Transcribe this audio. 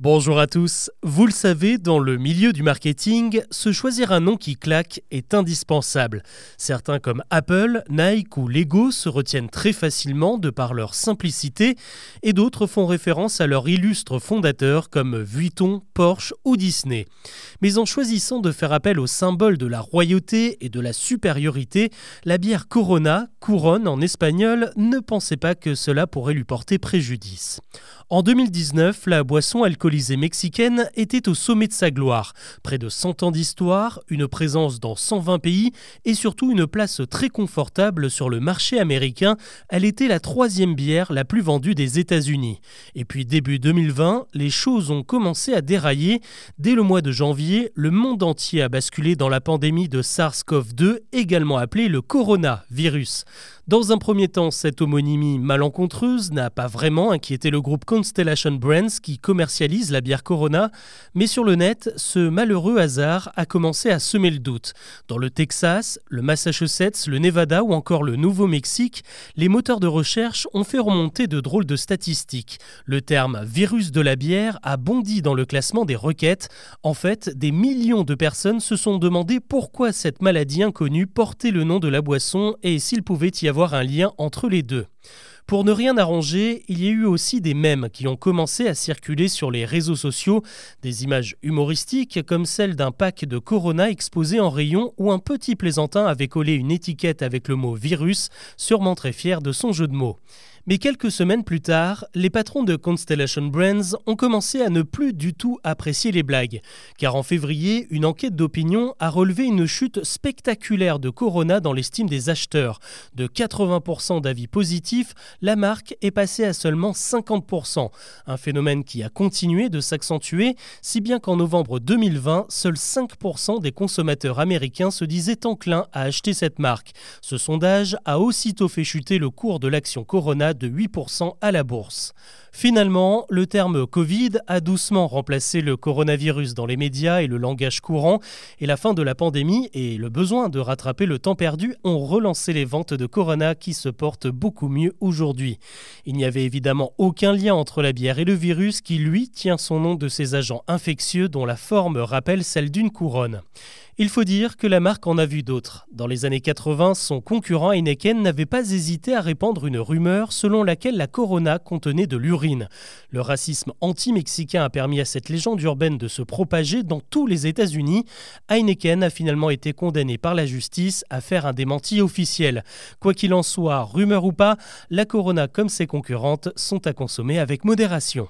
Bonjour à tous. Vous le savez, dans le milieu du marketing, se choisir un nom qui claque est indispensable. Certains comme Apple, Nike ou Lego se retiennent très facilement de par leur simplicité et d'autres font référence à leurs illustres fondateurs comme Vuitton, Porsche ou Disney. Mais en choisissant de faire appel au symbole de la royauté et de la supériorité, la bière Corona, couronne en espagnol, ne pensait pas que cela pourrait lui porter préjudice. En 2019, la boisson alcoolisée mexicaine était au sommet de sa gloire. Près de 100 ans d'histoire, une présence dans 120 pays et surtout une place très confortable sur le marché américain, elle était la troisième bière la plus vendue des États-Unis. Et puis début 2020, les choses ont commencé à dérailler. Dès le mois de janvier, le monde entier a basculé dans la pandémie de SARS-CoV-2, également appelée le coronavirus. Dans un premier temps, cette homonymie malencontreuse n'a pas vraiment inquiété le groupe Constellation Brands qui commercialise la bière Corona, mais sur le net, ce malheureux hasard a commencé à semer le doute. Dans le Texas, le Massachusetts, le Nevada ou encore le Nouveau-Mexique, les moteurs de recherche ont fait remonter de drôles de statistiques. Le terme virus de la bière a bondi dans le classement des requêtes. En fait, des millions de personnes se sont demandé pourquoi cette maladie inconnue portait le nom de la boisson et s'il pouvait y avoir un lien entre les deux. Pour ne rien arranger, il y a eu aussi des mèmes qui ont commencé à circuler sur les réseaux sociaux, des images humoristiques comme celle d'un pack de Corona exposé en rayon où un petit plaisantin avait collé une étiquette avec le mot virus, sûrement très fier de son jeu de mots. Mais quelques semaines plus tard, les patrons de Constellation Brands ont commencé à ne plus du tout apprécier les blagues, car en février, une enquête d'opinion a relevé une chute spectaculaire de Corona dans l'estime des acheteurs. De 80% d'avis positifs, la marque est passée à seulement 50%, un phénomène qui a continué de s'accentuer, si bien qu'en novembre 2020, seuls 5% des consommateurs américains se disaient enclins à acheter cette marque. Ce sondage a aussitôt fait chuter le cours de l'action Corona de 8% à la bourse. Finalement, le terme Covid a doucement remplacé le coronavirus dans les médias et le langage courant, et la fin de la pandémie et le besoin de rattraper le temps perdu ont relancé les ventes de Corona qui se portent beaucoup mieux aujourd'hui. Il n'y avait évidemment aucun lien entre la bière et le virus qui, lui, tient son nom de ces agents infectieux dont la forme rappelle celle d'une couronne. Il faut dire que la marque en a vu d'autres. Dans les années 80, son concurrent Heineken n'avait pas hésité à répandre une rumeur selon laquelle la Corona contenait de l'urine. Le racisme anti-mexicain a permis à cette légende urbaine de se propager dans tous les États-Unis. Heineken a finalement été condamné par la justice à faire un démenti officiel. Quoi qu'il en soit, rumeur ou pas, la Corona comme ses concurrentes sont à consommer avec modération.